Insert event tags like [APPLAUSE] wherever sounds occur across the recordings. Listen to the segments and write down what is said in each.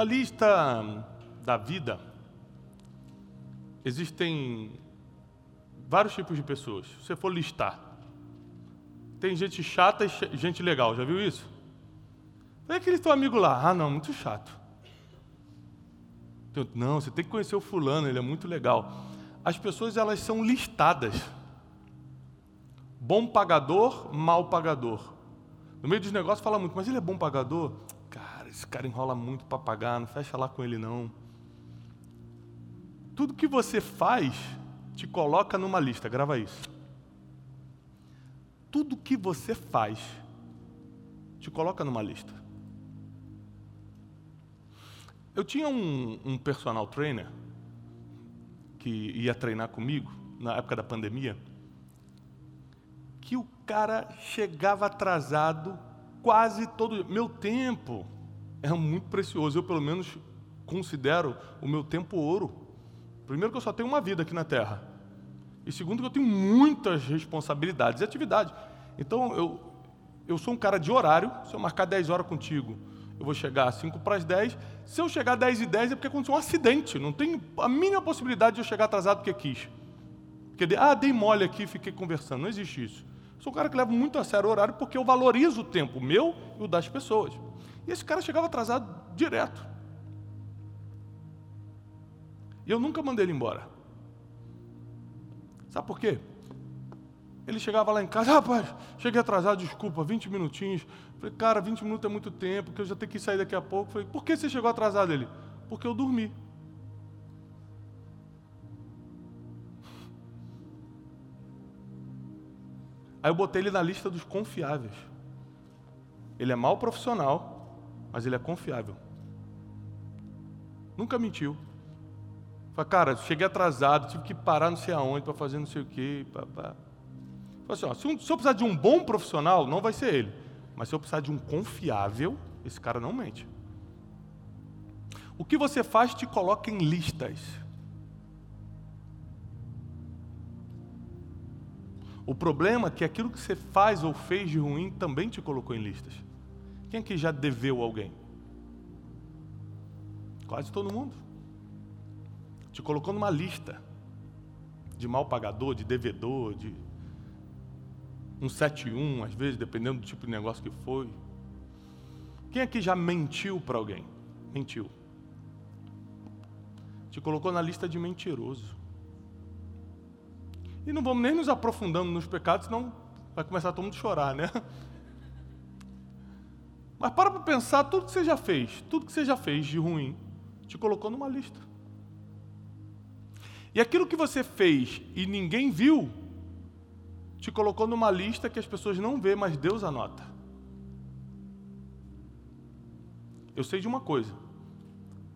Na lista da vida, existem vários tipos de pessoas. Se você for listar, tem gente chata e gente legal, já viu isso? É aquele teu amigo lá, ah não, muito chato. Não, você tem que conhecer o fulano, ele é muito legal. As pessoas elas são listadas. Bom pagador, mal pagador. No meio dos negócios fala muito, mas ele é bom pagador? Esse cara enrola muito para pagar, não fecha lá com ele não. Tudo que você faz te coloca numa lista, grava isso tudo que você faz te coloca numa lista. Eu tinha um, um personal trainer que ia treinar comigo na época da pandemia, que o cara chegava atrasado quase todo meu tempo é muito precioso. Eu pelo menos considero o meu tempo ouro. Primeiro que eu só tenho uma vida aqui na Terra. E segundo, que eu tenho muitas responsabilidades e atividades. Então, eu, eu sou um cara de horário. Se eu marcar 10 horas contigo, eu vou chegar às 5 para as 10. Se eu chegar às 10 e 10 é porque aconteceu um acidente. Não tem a mínima possibilidade de eu chegar atrasado porque quis. Porque, ah, dei mole aqui fiquei conversando. Não existe isso. Sou um cara que leva muito a sério o horário porque eu valorizo o tempo meu e o das pessoas. E esse cara chegava atrasado direto. E eu nunca mandei ele embora. Sabe por quê? Ele chegava lá em casa, rapaz, cheguei atrasado, desculpa, 20 minutinhos. Falei, cara, 20 minutos é muito tempo, que eu já tenho que sair daqui a pouco. Falei, por que você chegou atrasado? Ele, porque eu dormi. Aí eu botei ele na lista dos confiáveis. Ele é mau profissional, mas ele é confiável. Nunca mentiu. Falei, cara, cheguei atrasado, tive que parar não sei aonde para fazer não sei o quê. Falei assim, ó, se, se eu precisar de um bom profissional, não vai ser ele. Mas se eu precisar de um confiável, esse cara não mente. O que você faz te coloca em listas. O problema é que aquilo que você faz ou fez de ruim também te colocou em listas. Quem aqui já deveu alguém? Quase todo mundo te colocou numa lista de mal pagador, de devedor, de um 71, às vezes, dependendo do tipo de negócio que foi. Quem aqui já mentiu para alguém? Mentiu. Te colocou na lista de mentiroso. E não vamos nem nos aprofundando nos pecados, senão vai começar todo mundo a chorar, né? Mas para para pensar, tudo que você já fez, tudo que você já fez de ruim, te colocou numa lista. E aquilo que você fez e ninguém viu, te colocou numa lista que as pessoas não vê, mas Deus anota. Eu sei de uma coisa,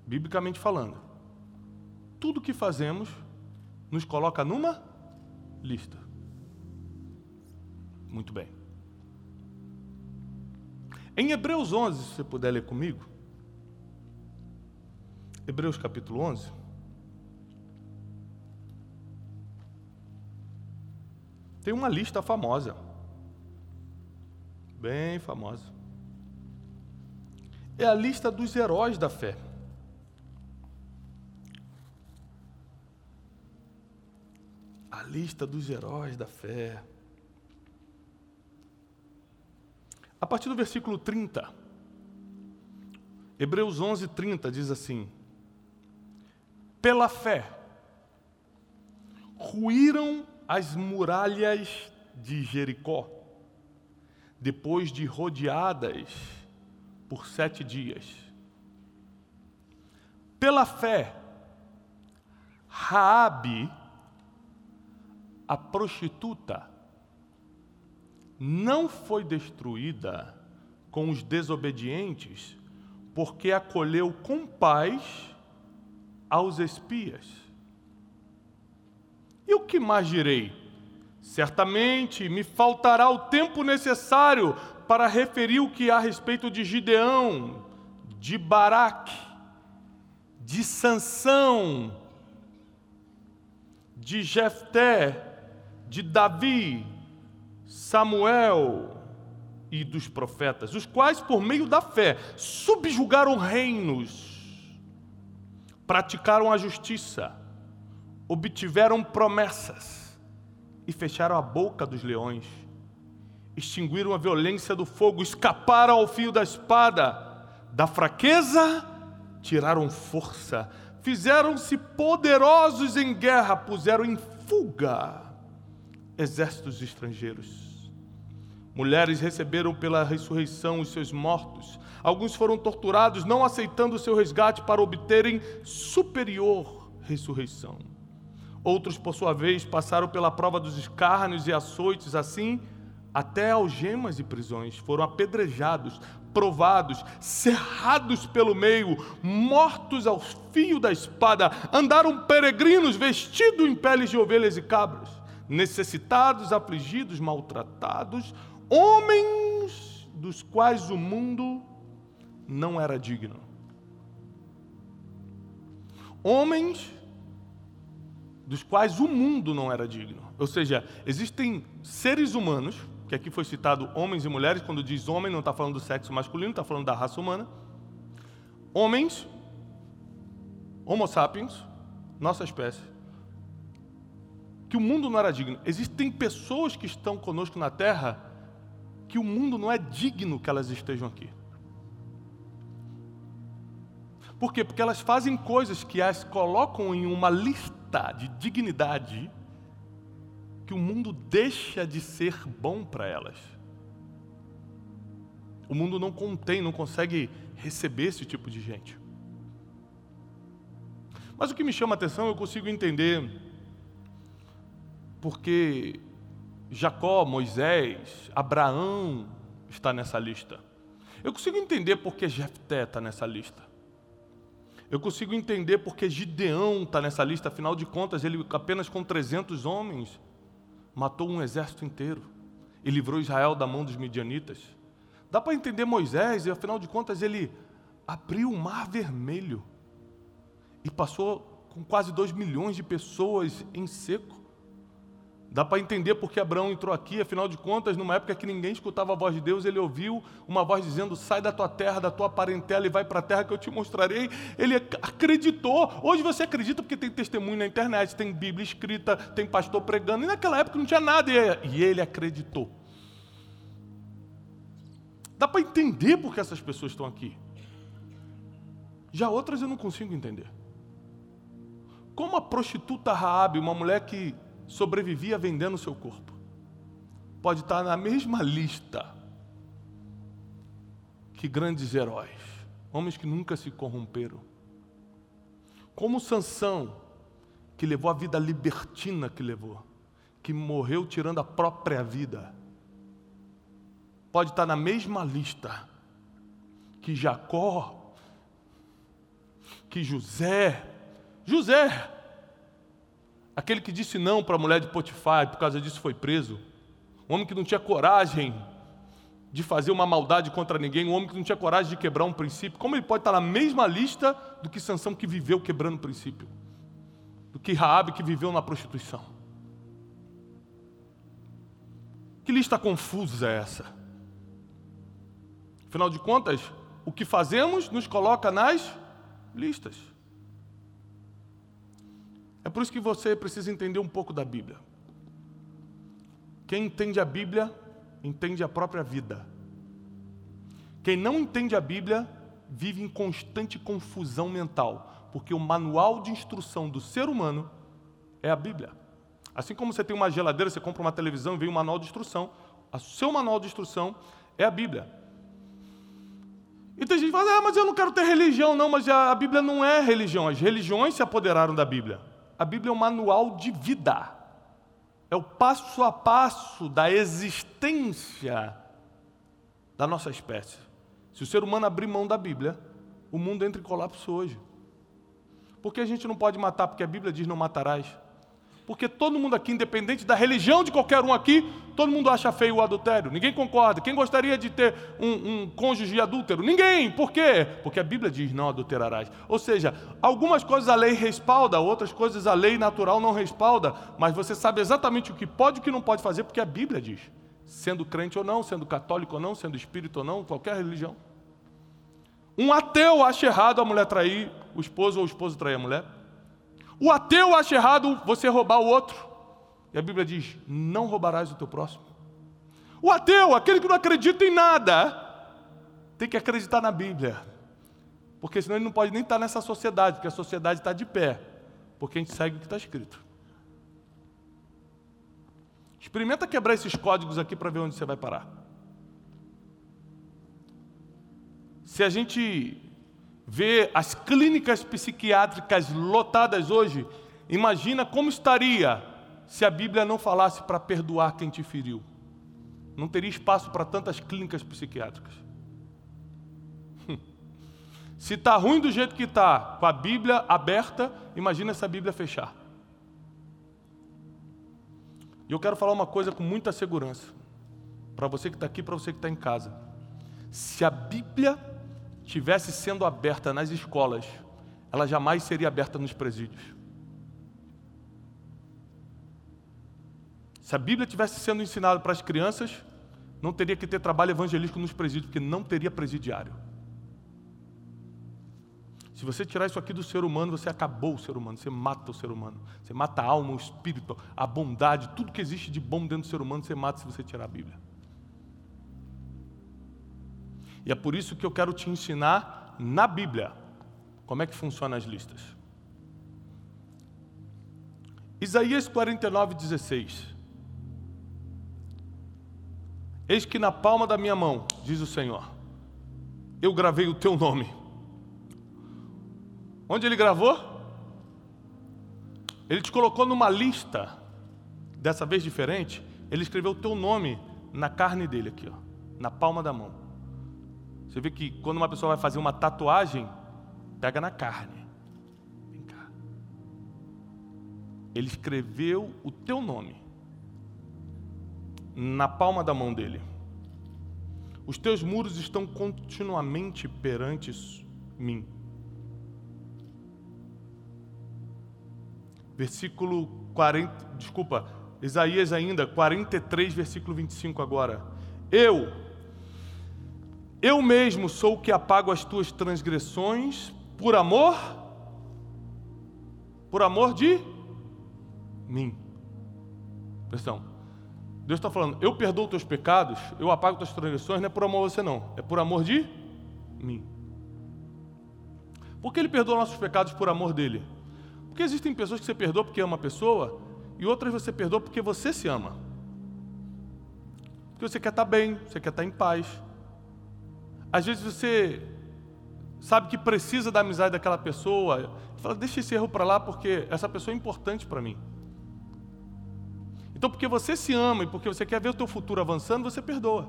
biblicamente falando, tudo que fazemos nos coloca numa lista. Muito bem. Em Hebreus 11, se você puder ler comigo, Hebreus capítulo 11. Tem uma lista famosa. Bem famosa. É a lista dos heróis da fé. A lista dos heróis da fé. A partir do versículo 30, Hebreus 11, 30 diz assim: Pela fé, ruíram as muralhas de Jericó, depois de rodeadas por sete dias. Pela fé, Raabe, a prostituta, não foi destruída com os desobedientes, porque acolheu com paz aos espias. E o que mais direi? Certamente me faltará o tempo necessário para referir o que há a respeito de Gideão, de Baraque, de Sansão, de Jefté, de Davi, Samuel e dos profetas, os quais por meio da fé subjugaram reinos, praticaram a justiça, obtiveram promessas e fecharam a boca dos leões, extinguiram a violência do fogo, escaparam ao fio da espada, da fraqueza tiraram força, fizeram-se poderosos em guerra, puseram em fuga exércitos estrangeiros. Mulheres receberam pela ressurreição os seus mortos. Alguns foram torturados, não aceitando o seu resgate para obterem superior ressurreição. Outros, por sua vez, passaram pela prova dos escárnios e açoites, assim, até algemas e prisões. Foram apedrejados, provados, cerrados pelo meio, mortos ao fio da espada. Andaram peregrinos, vestidos em peles de ovelhas e cabras, necessitados, afligidos, maltratados, homens dos quais o mundo não era digno. Homens dos quais o mundo não era digno. Ou seja, existem seres humanos, que aqui foi citado homens e mulheres, quando diz homem, não está falando do sexo masculino, está falando da raça humana. Homens, Homo sapiens, nossa espécie, que o mundo não era digno. Existem pessoas que estão conosco na Terra que o mundo não é digno que elas estejam aqui. Por quê? Porque elas fazem coisas que as colocam em uma lista de dignidade que o mundo deixa de ser bom para elas. O mundo não contém, não consegue receber esse tipo de gente. Mas o que me chama a atenção, eu consigo entender porque Jacó, Moisés, Abraão está nessa lista. Eu consigo entender porque Jefté está nessa lista. Eu consigo entender porque Gideão está nessa lista, afinal de contas, ele apenas com 300 homens matou um exército inteiro e livrou Israel da mão dos midianitas. Dá para entender Moisés, e afinal de contas, ele abriu o mar vermelho e passou com quase 2 milhões de pessoas em seco. Dá para entender porque Abraão entrou aqui, afinal de contas, numa época que ninguém escutava a voz de Deus, ele ouviu uma voz dizendo: sai da tua terra, da tua parentela e vai para a terra que eu te mostrarei. Ele acreditou. Hoje você acredita porque tem testemunho na internet, tem Bíblia escrita, tem pastor pregando, e naquela época não tinha nada, e ele acreditou. Dá para entender porque essas pessoas estão aqui. Já outras eu não consigo entender. Como a prostituta Raabe, uma mulher que sobrevivia vendendo seu corpo. Pode estar na mesma lista que grandes heróis, homens que nunca se corromperam. Como Sansão, que levou a vida libertina que levou, que morreu tirando a própria vida. Pode estar na mesma lista que Jacó, que José. José, Aquele que disse não para a mulher de Potifar por causa disso foi preso. Um homem que não tinha coragem de fazer uma maldade contra ninguém, um homem que não tinha coragem de quebrar um princípio. Como ele pode estar na mesma lista do que Sansão que viveu quebrando o princípio? Do que Raabe que viveu na prostituição? Que lista confusa é essa? Afinal de contas, o que fazemos nos coloca nas listas. É por isso que você precisa entender um pouco da Bíblia. Quem entende a Bíblia, entende a própria vida. Quem não entende a Bíblia, vive em constante confusão mental, porque o manual de instrução do ser humano é a Bíblia. Assim como você tem uma geladeira, você compra uma televisão e vem um manual de instrução, o seu manual de instrução é a Bíblia. E tem gente que fala, ah, mas eu não quero ter religião, não, mas a Bíblia não é religião. As religiões se apoderaram da Bíblia a Bíblia é um manual de vida. É o passo a passo da existência da nossa espécie. Se o ser humano abrir mão da Bíblia, o mundo entra em colapso hoje. Por que a gente não pode matar? Porque a Bíblia diz não matarás. Porque todo mundo aqui, independente da religião de qualquer um aqui, todo mundo acha feio o adultério. Ninguém concorda. Quem gostaria de ter um, um cônjuge adúltero? Ninguém. Por quê? Porque a Bíblia diz não adulterarás. Ou seja, algumas coisas a lei respalda, outras coisas a lei natural não respalda, mas você sabe exatamente o que pode e o que não pode fazer, porque a Bíblia diz. Sendo crente ou não, sendo católico ou não, sendo espírito ou não, qualquer religião. Um ateu acha errado a mulher trair o esposo ou o esposo trair a mulher. O ateu acha errado você roubar o outro. E a Bíblia diz: não roubarás o teu próximo. O ateu, aquele que não acredita em nada, tem que acreditar na Bíblia. Porque senão ele não pode nem estar nessa sociedade, porque a sociedade está de pé. Porque a gente segue o que está escrito. Experimenta quebrar esses códigos aqui para ver onde você vai parar. Se a gente vê as clínicas psiquiátricas lotadas hoje, imagina como estaria se a Bíblia não falasse para perdoar quem te feriu. Não teria espaço para tantas clínicas psiquiátricas. Se está ruim do jeito que está, com a Bíblia aberta, imagina essa Bíblia fechar. E eu quero falar uma coisa com muita segurança, para você que está aqui, para você que está em casa. Se a Bíblia tivesse sendo aberta nas escolas, ela jamais seria aberta nos presídios. Se a Bíblia tivesse sendo ensinada para as crianças, não teria que ter trabalho evangelístico nos presídios, porque não teria presidiário. Se você tirar isso aqui do ser humano, você acabou o ser humano, você mata o ser humano. Você mata a alma, o espírito, a bondade, tudo que existe de bom dentro do ser humano, você mata se você tirar a Bíblia. E é por isso que eu quero te ensinar na Bíblia como é que funcionam as listas. Isaías 49, 16. Eis que na palma da minha mão, diz o Senhor, eu gravei o teu nome. Onde ele gravou? Ele te colocou numa lista, dessa vez diferente, ele escreveu o teu nome na carne dele aqui, ó, na palma da mão. Você vê que quando uma pessoa vai fazer uma tatuagem, pega na carne. Vem cá. Ele escreveu o teu nome na palma da mão dele. Os teus muros estão continuamente perante mim. Versículo 40, desculpa, Isaías ainda, 43, versículo 25 agora. Eu, eu mesmo sou o que apago as tuas transgressões por amor, por amor de mim. Pressão. Deus está falando, eu perdoo teus pecados, eu apago tuas transgressões, não é por amor a você não, é por amor de mim. Por que ele perdoa nossos pecados por amor dele? Porque existem pessoas que você perdoa porque ama a pessoa, e outras você perdoa porque você se ama. Porque você quer estar bem, você quer estar em paz, às vezes você sabe que precisa da amizade daquela pessoa, fala, deixa esse erro para lá porque essa pessoa é importante para mim. Então, porque você se ama e porque você quer ver o teu futuro avançando, você perdoa.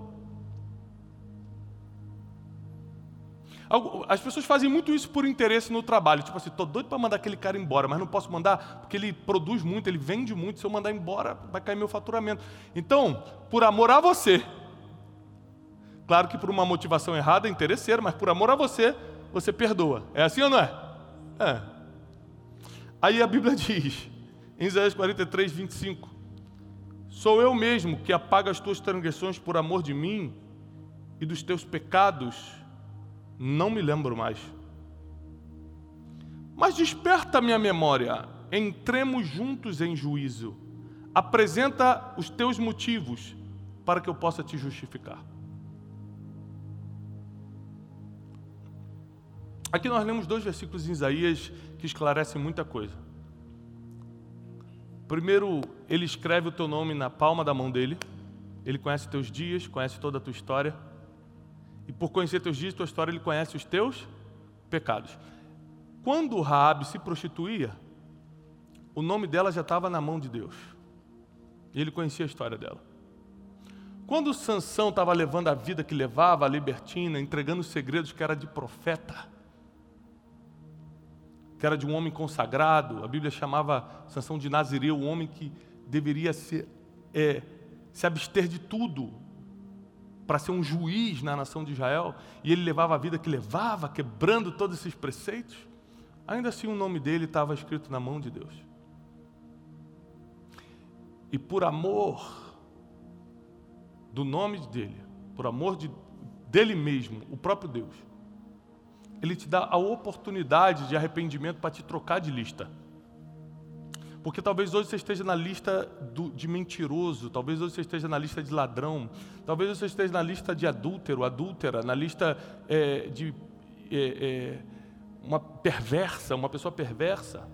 As pessoas fazem muito isso por interesse no trabalho. Tipo assim, estou doido para mandar aquele cara embora, mas não posso mandar porque ele produz muito, ele vende muito. Se eu mandar embora, vai cair meu faturamento. Então, por amor a você, Claro que por uma motivação errada, interesseira, mas por amor a você, você perdoa. É assim ou não é? É. Aí a Bíblia [LAUGHS] diz, em Isaías 43, 25: Sou eu mesmo que apaga as tuas transgressões por amor de mim, e dos teus pecados não me lembro mais. Mas desperta minha memória, entremos juntos em juízo. Apresenta os teus motivos para que eu possa te justificar. Aqui nós lemos dois versículos em Isaías que esclarecem muita coisa. Primeiro, ele escreve o teu nome na palma da mão dele. Ele conhece teus dias, conhece toda a tua história. E por conhecer teus dias, tua história, ele conhece os teus pecados. Quando Raabe se prostituía, o nome dela já estava na mão de Deus. E ele conhecia a história dela. Quando Sansão estava levando a vida que levava, a libertina, entregando os segredos que era de profeta, que era de um homem consagrado. A Bíblia chamava Sansão de Nazireu, um homem que deveria ser, é, se abster de tudo para ser um juiz na nação de Israel. E ele levava a vida que levava, quebrando todos esses preceitos. Ainda assim, o nome dele estava escrito na mão de Deus. E por amor do nome dele, por amor de, dele mesmo, o próprio Deus, ele te dá a oportunidade de arrependimento para te trocar de lista. Porque talvez hoje você esteja na lista do, de mentiroso, talvez hoje você esteja na lista de ladrão, talvez você esteja na lista de adúltero, adúltera, na lista é, de é, é, uma perversa, uma pessoa perversa.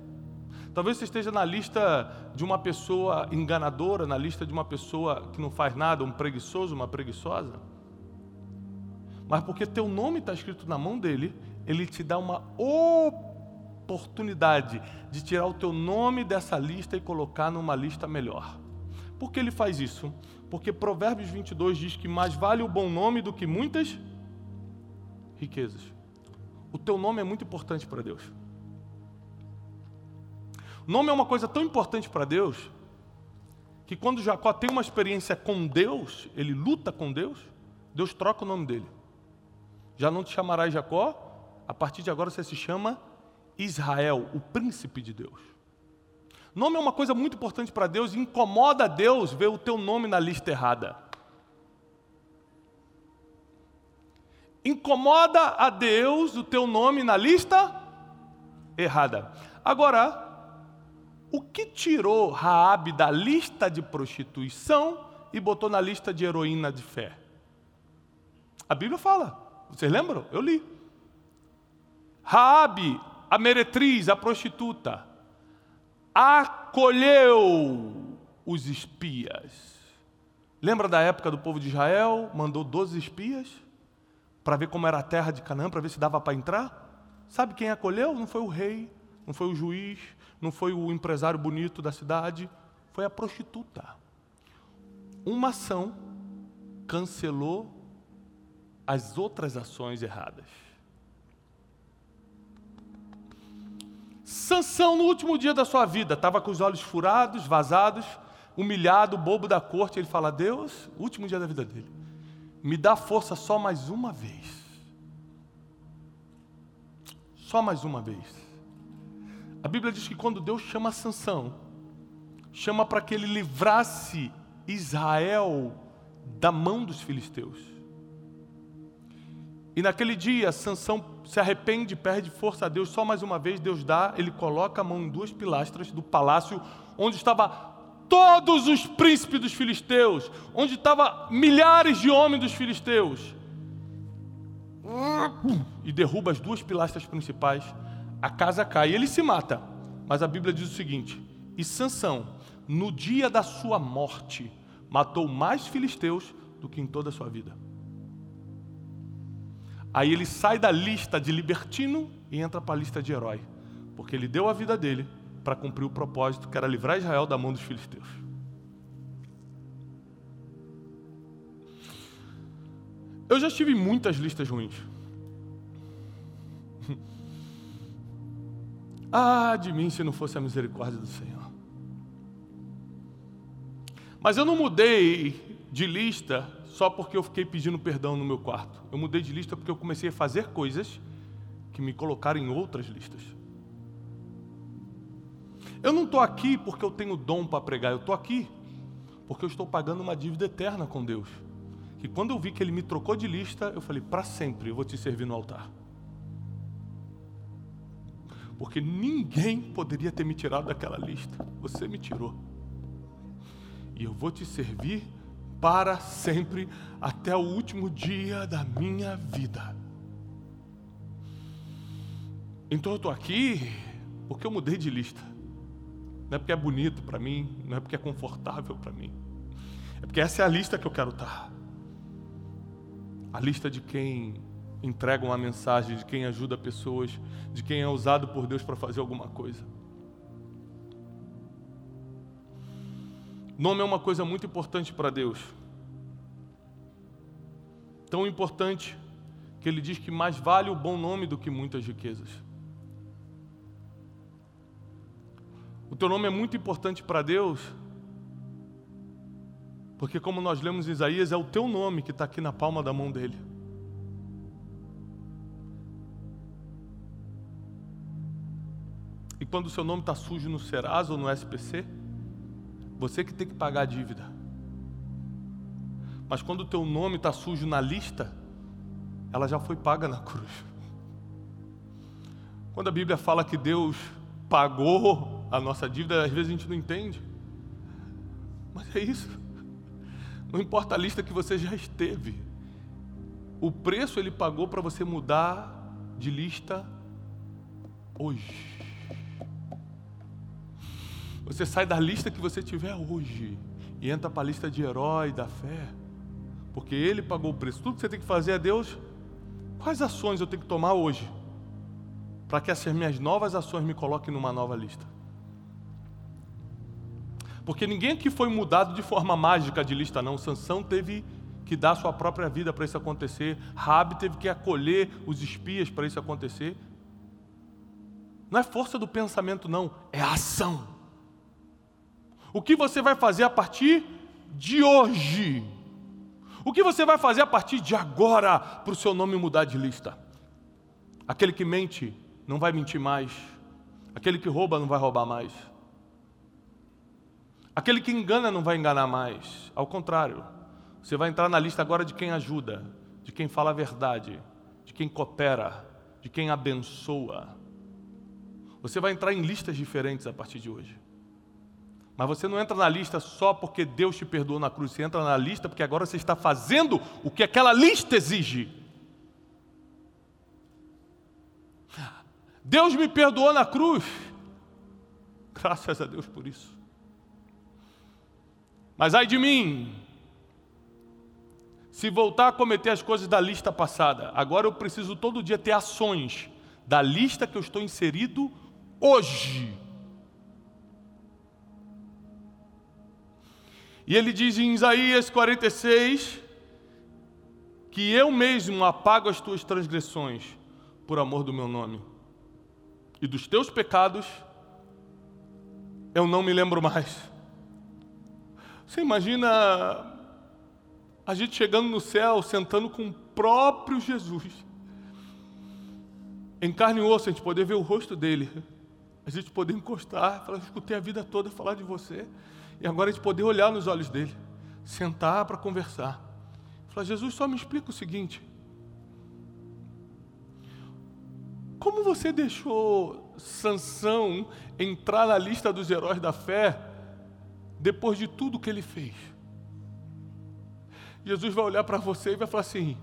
Talvez você esteja na lista de uma pessoa enganadora, na lista de uma pessoa que não faz nada, um preguiçoso, uma preguiçosa. Mas porque teu nome está escrito na mão dele, ele te dá uma oportunidade de tirar o teu nome dessa lista e colocar numa lista melhor. Por que ele faz isso? Porque Provérbios 22 diz que mais vale o bom nome do que muitas riquezas. O teu nome é muito importante para Deus. O nome é uma coisa tão importante para Deus que quando Jacó tem uma experiência com Deus, ele luta com Deus, Deus troca o nome dele. Já não te chamarás Jacó, a partir de agora você se chama Israel, o príncipe de Deus. Nome é uma coisa muito importante para Deus e incomoda a Deus ver o teu nome na lista errada. Incomoda a Deus o teu nome na lista errada. Agora, o que tirou Raabe da lista de prostituição e botou na lista de heroína de fé? A Bíblia fala. Vocês lembram? Eu li. Raabe a meretriz, a prostituta, acolheu os espias. Lembra da época do povo de Israel? Mandou 12 espias para ver como era a terra de Canaã, para ver se dava para entrar. Sabe quem acolheu? Não foi o rei, não foi o juiz, não foi o empresário bonito da cidade, foi a prostituta. Uma ação cancelou as outras ações erradas. Sansão, no último dia da sua vida, estava com os olhos furados, vazados, humilhado, bobo da corte. Ele fala: Deus, último dia da vida dele, me dá força só mais uma vez. Só mais uma vez. A Bíblia diz que quando Deus chama Sansão, chama para que ele livrasse Israel da mão dos filisteus. E naquele dia, Sansão se arrepende, perde força a Deus, só mais uma vez Deus dá, ele coloca a mão em duas pilastras do palácio onde estava todos os príncipes dos filisteus, onde estava milhares de homens dos filisteus. E derruba as duas pilastras principais, a casa cai e ele se mata. Mas a Bíblia diz o seguinte: E Sansão, no dia da sua morte, matou mais filisteus do que em toda a sua vida. Aí ele sai da lista de libertino e entra para a lista de herói, porque ele deu a vida dele para cumprir o propósito que era livrar Israel da mão dos filisteus. Eu já estive em muitas listas ruins. [LAUGHS] ah, de mim se não fosse a misericórdia do Senhor. Mas eu não mudei de lista só porque eu fiquei pedindo perdão no meu quarto. Eu mudei de lista porque eu comecei a fazer coisas que me colocaram em outras listas. Eu não estou aqui porque eu tenho dom para pregar, eu estou aqui porque eu estou pagando uma dívida eterna com Deus. Que quando eu vi que Ele me trocou de lista, eu falei: para sempre eu vou te servir no altar. Porque ninguém poderia ter me tirado daquela lista, você me tirou. E eu vou te servir para sempre, até o último dia da minha vida. Então eu estou aqui porque eu mudei de lista. Não é porque é bonito para mim, não é porque é confortável para mim. É porque essa é a lista que eu quero estar. A lista de quem entrega uma mensagem, de quem ajuda pessoas, de quem é usado por Deus para fazer alguma coisa. Nome é uma coisa muito importante para Deus. Tão importante que ele diz que mais vale o bom nome do que muitas riquezas. O teu nome é muito importante para Deus, porque, como nós lemos em Isaías, é o teu nome que está aqui na palma da mão dele. E quando o seu nome está sujo no Serasa ou no SPC, você que tem que pagar a dívida. Mas quando o teu nome está sujo na lista, ela já foi paga na [LAUGHS] cruz. Quando a Bíblia fala que Deus pagou a nossa dívida, às vezes a gente não entende. Mas é isso. Não importa a lista que você já esteve. O preço ele pagou para você mudar de lista hoje. Você sai da lista que você tiver hoje e entra para a lista de herói da fé, porque ele pagou o preço. Tudo que você tem que fazer é Deus. Quais ações eu tenho que tomar hoje para que essas minhas novas ações me coloquem numa nova lista? Porque ninguém aqui foi mudado de forma mágica de lista, não. Sansão teve que dar sua própria vida para isso acontecer. Rabi teve que acolher os espias para isso acontecer. Não é força do pensamento, não, é ação. O que você vai fazer a partir de hoje? O que você vai fazer a partir de agora para o seu nome mudar de lista? Aquele que mente não vai mentir mais. Aquele que rouba não vai roubar mais. Aquele que engana não vai enganar mais. Ao contrário, você vai entrar na lista agora de quem ajuda, de quem fala a verdade, de quem coopera, de quem abençoa. Você vai entrar em listas diferentes a partir de hoje. Mas você não entra na lista só porque Deus te perdoou na cruz, você entra na lista porque agora você está fazendo o que aquela lista exige. Deus me perdoou na cruz. Graças a Deus por isso. Mas ai de mim, se voltar a cometer as coisas da lista passada, agora eu preciso todo dia ter ações da lista que eu estou inserido hoje. E ele diz em Isaías 46 que eu mesmo apago as tuas transgressões por amor do meu nome, e dos teus pecados eu não me lembro mais. Você imagina a gente chegando no céu, sentando com o próprio Jesus. Em carne e osso, a gente poder ver o rosto dele. A gente poder encostar, falar, escutei a vida toda falar de você. E agora a gente poder olhar nos olhos dele. Sentar para conversar. Falar, Jesus, só me explica o seguinte. Como você deixou Sansão entrar na lista dos heróis da fé depois de tudo que ele fez. Jesus vai olhar para você e vai falar assim: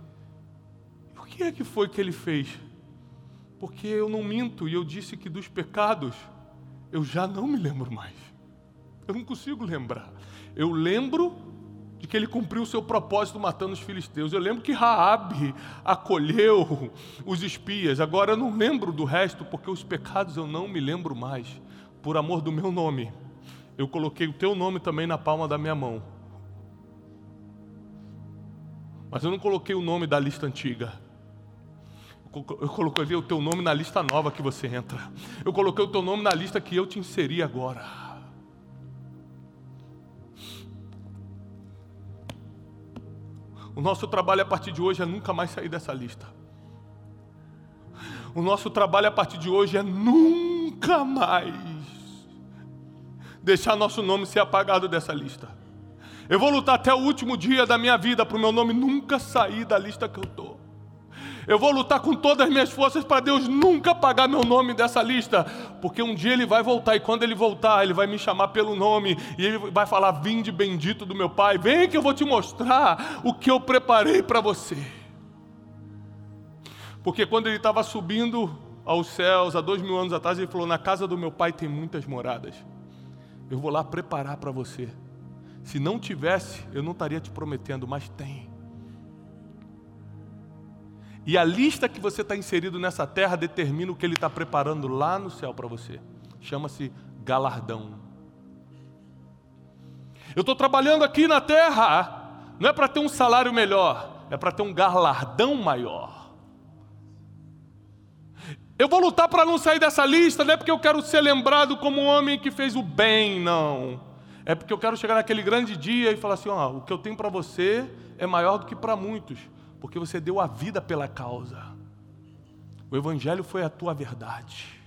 o que é que foi que ele fez? Porque eu não minto e eu disse que dos pecados eu já não me lembro mais. Eu não consigo lembrar. Eu lembro de que ele cumpriu o seu propósito matando os filisteus. Eu lembro que Raabe acolheu os espias. Agora eu não lembro do resto porque os pecados eu não me lembro mais. Por amor do meu nome eu coloquei o teu nome também na palma da minha mão. Mas eu não coloquei o nome da lista antiga. Eu coloquei o teu nome na lista nova que você entra. Eu coloquei o teu nome na lista que eu te inseri agora. O nosso trabalho a partir de hoje é nunca mais sair dessa lista. O nosso trabalho a partir de hoje é nunca mais deixar nosso nome ser apagado dessa lista. Eu vou lutar até o último dia da minha vida para o meu nome nunca sair da lista que eu estou. Eu vou lutar com todas as minhas forças para Deus nunca apagar meu nome dessa lista, porque um dia Ele vai voltar e quando Ele voltar, Ele vai me chamar pelo nome e Ele vai falar: Vinde bendito do meu Pai, vem que eu vou te mostrar o que eu preparei para você. Porque quando Ele estava subindo aos céus, há dois mil anos atrás, Ele falou: Na casa do meu Pai tem muitas moradas eu vou lá preparar para você. Se não tivesse, eu não estaria te prometendo, mas tem. E a lista que você está inserido nessa terra determina o que Ele está preparando lá no céu para você. Chama-se galardão. Eu estou trabalhando aqui na terra, não é para ter um salário melhor, é para ter um galardão maior. Eu vou lutar para não sair dessa lista, não é porque eu quero ser lembrado como um homem que fez o bem, não. É porque eu quero chegar naquele grande dia e falar assim: ó, o que eu tenho para você é maior do que para muitos, porque você deu a vida pela causa. O Evangelho foi a tua verdade.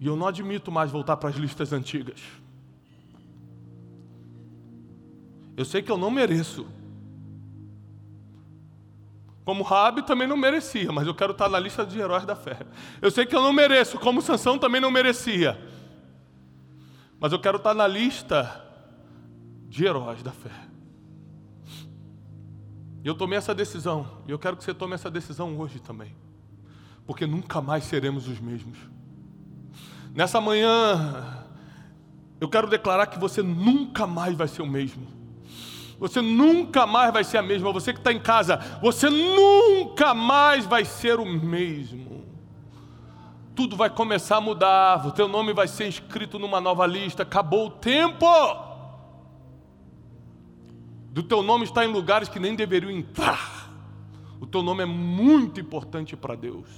E eu não admito mais voltar para as listas antigas. Eu sei que eu não mereço. Como Rabi também não merecia, mas eu quero estar na lista de heróis da fé. Eu sei que eu não mereço, como Sansão também não merecia. Mas eu quero estar na lista de heróis da fé. Eu tomei essa decisão, e eu quero que você tome essa decisão hoje também. Porque nunca mais seremos os mesmos. Nessa manhã, eu quero declarar que você nunca mais vai ser o mesmo. Você nunca mais vai ser a mesma. Você que está em casa, você nunca mais vai ser o mesmo. Tudo vai começar a mudar. O teu nome vai ser inscrito numa nova lista. Acabou o tempo. Do teu nome estar em lugares que nem deveriam entrar. O teu nome é muito importante para Deus.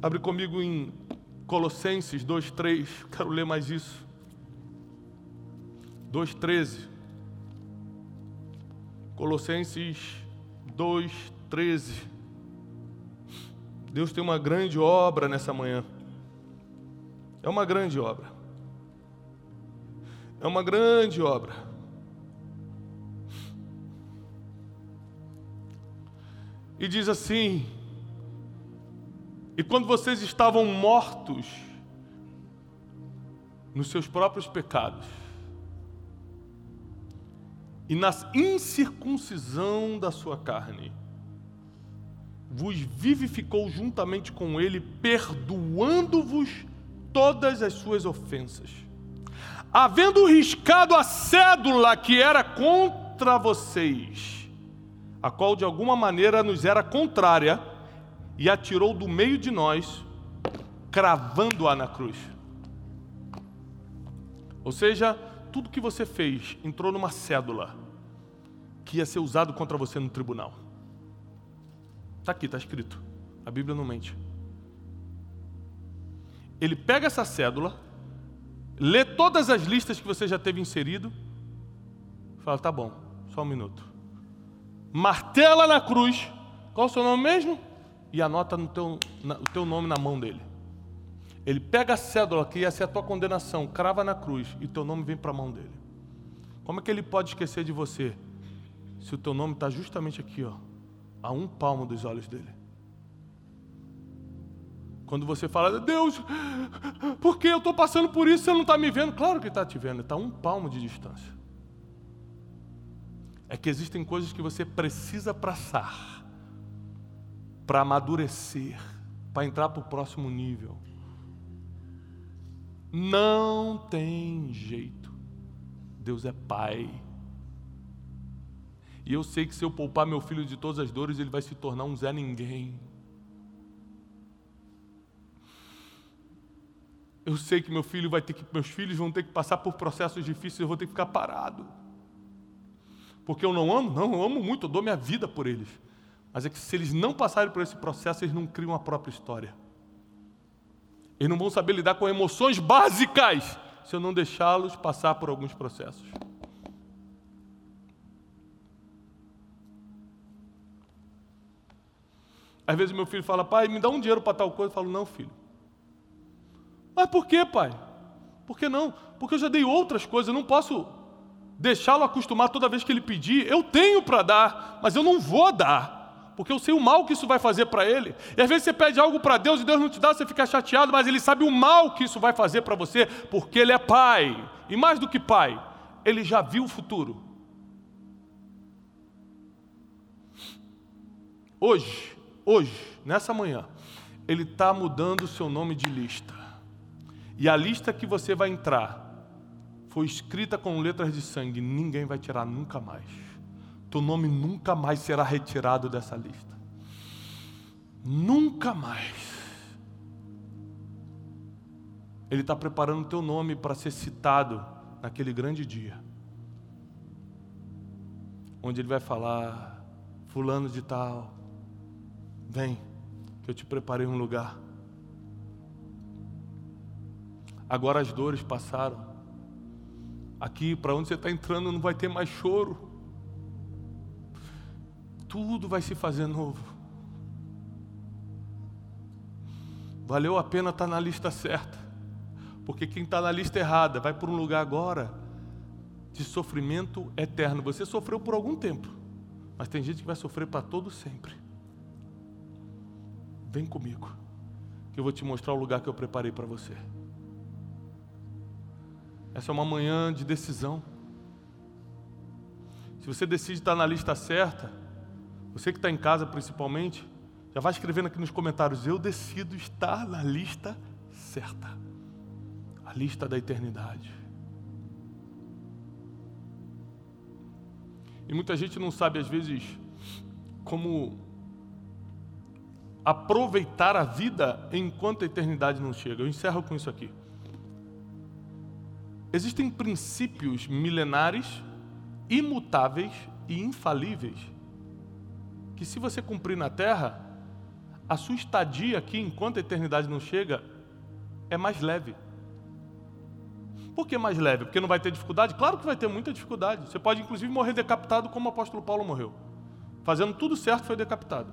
Abre comigo em Colossenses 2:3. Quero ler mais isso. 2,13. Colossenses 2,13. Deus tem uma grande obra nessa manhã. É uma grande obra. É uma grande obra. E diz assim: E quando vocês estavam mortos nos seus próprios pecados, e na incircuncisão da sua carne, vos vivificou juntamente com ele, perdoando-vos todas as suas ofensas. Havendo riscado a cédula que era contra vocês, a qual de alguma maneira nos era contrária, e atirou do meio de nós, cravando-a na cruz. Ou seja, tudo que você fez entrou numa cédula que ia ser usado contra você no tribunal. Está aqui, está escrito. A Bíblia não mente. Ele pega essa cédula, lê todas as listas que você já teve inserido, fala: tá bom, só um minuto. Martela na cruz, qual o seu nome mesmo? E anota no teu, na, o teu nome na mão dele. Ele pega a cédula que ia ser a tua condenação, crava na cruz e teu nome vem para a mão dele. Como é que ele pode esquecer de você se o teu nome está justamente aqui, ó, a um palmo dos olhos dele? Quando você fala, Deus, por que eu estou passando por isso? Você não está me vendo? Claro que está te vendo, está um palmo de distância. É que existem coisas que você precisa passar para amadurecer, para entrar para o próximo nível. Não tem jeito. Deus é Pai. E eu sei que se eu poupar meu filho de todas as dores, ele vai se tornar um Zé Ninguém. Eu sei que meu filho vai ter que, meus filhos vão ter que passar por processos difíceis, eu vou ter que ficar parado. Porque eu não amo? Não, eu amo muito, eu dou minha vida por eles. Mas é que se eles não passarem por esse processo, eles não criam a própria história. Eles não vão saber lidar com emoções básicas se eu não deixá-los passar por alguns processos. Às vezes meu filho fala, pai, me dá um dinheiro para tal coisa. Eu falo, não, filho. Mas por que, pai? Por que não? Porque eu já dei outras coisas, eu não posso deixá-lo acostumar toda vez que ele pedir. Eu tenho para dar, mas eu não vou dar porque eu sei o mal que isso vai fazer para ele. E às vezes você pede algo para Deus e Deus não te dá, você fica chateado, mas ele sabe o mal que isso vai fazer para você, porque ele é pai. E mais do que pai, ele já viu o futuro. Hoje, hoje, nessa manhã, ele está mudando o seu nome de lista. E a lista que você vai entrar foi escrita com letras de sangue, ninguém vai tirar nunca mais teu nome nunca mais será retirado dessa lista. Nunca mais. Ele está preparando o teu nome para ser citado naquele grande dia. Onde ele vai falar, fulano de tal, vem, que eu te preparei um lugar. Agora as dores passaram. Aqui, para onde você está entrando, não vai ter mais choro tudo vai se fazer novo. Valeu a pena estar tá na lista certa, porque quem está na lista errada vai por um lugar agora de sofrimento eterno. Você sofreu por algum tempo, mas tem gente que vai sofrer para todo sempre. Vem comigo, que eu vou te mostrar o lugar que eu preparei para você. Essa é uma manhã de decisão. Se você decide estar na lista certa, você que está em casa principalmente, já vai escrevendo aqui nos comentários: eu decido estar na lista certa a lista da eternidade. E muita gente não sabe, às vezes, como aproveitar a vida enquanto a eternidade não chega. Eu encerro com isso aqui. Existem princípios milenares, imutáveis e infalíveis, que se você cumprir na terra, a sua estadia aqui enquanto a eternidade não chega é mais leve. Por que mais leve? Porque não vai ter dificuldade? Claro que vai ter muita dificuldade. Você pode inclusive morrer decapitado como o apóstolo Paulo morreu. Fazendo tudo certo foi decapitado.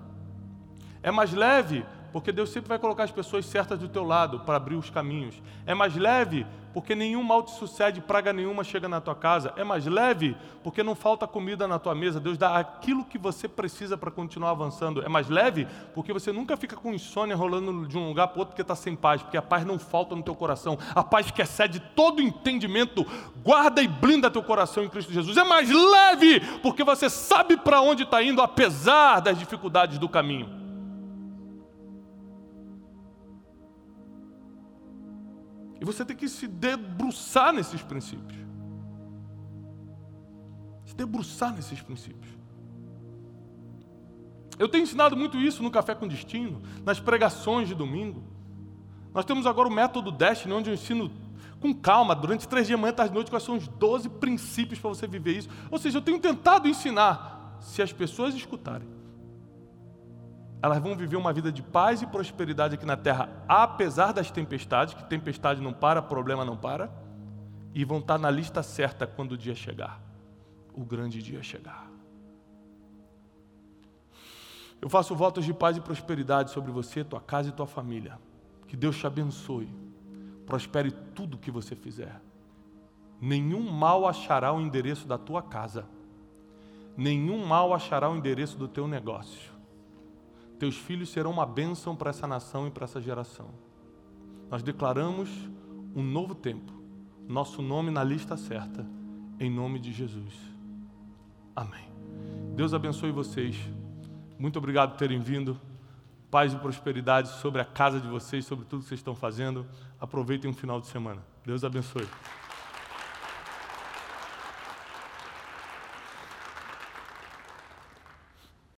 É mais leve porque Deus sempre vai colocar as pessoas certas do teu lado para abrir os caminhos. É mais leve porque nenhum mal te sucede, praga nenhuma chega na tua casa. É mais leve porque não falta comida na tua mesa. Deus dá aquilo que você precisa para continuar avançando. É mais leve porque você nunca fica com insônia rolando de um lugar para outro porque está sem paz, porque a paz não falta no teu coração. A paz que excede todo entendimento, guarda e blinda teu coração em Cristo Jesus. É mais leve porque você sabe para onde está indo, apesar das dificuldades do caminho. E você tem que se debruçar nesses princípios. Se debruçar nesses princípios. Eu tenho ensinado muito isso no Café com Destino, nas pregações de domingo. Nós temos agora o método Destiny, onde eu ensino com calma, durante três dias, manhã, tarde noite, quais são os 12 princípios para você viver isso. Ou seja, eu tenho tentado ensinar, se as pessoas escutarem elas vão viver uma vida de paz e prosperidade aqui na terra, apesar das tempestades, que tempestade não para, problema não para, e vão estar na lista certa quando o dia chegar o grande dia chegar. Eu faço votos de paz e prosperidade sobre você, tua casa e tua família. Que Deus te abençoe, prospere tudo que você fizer. Nenhum mal achará o endereço da tua casa, nenhum mal achará o endereço do teu negócio teus filhos serão uma bênção para essa nação e para essa geração. Nós declaramos um novo tempo, nosso nome na lista certa, em nome de Jesus. Amém. Deus abençoe vocês. Muito obrigado por terem vindo. Paz e prosperidade sobre a casa de vocês, sobre tudo que vocês estão fazendo. Aproveitem um final de semana. Deus abençoe.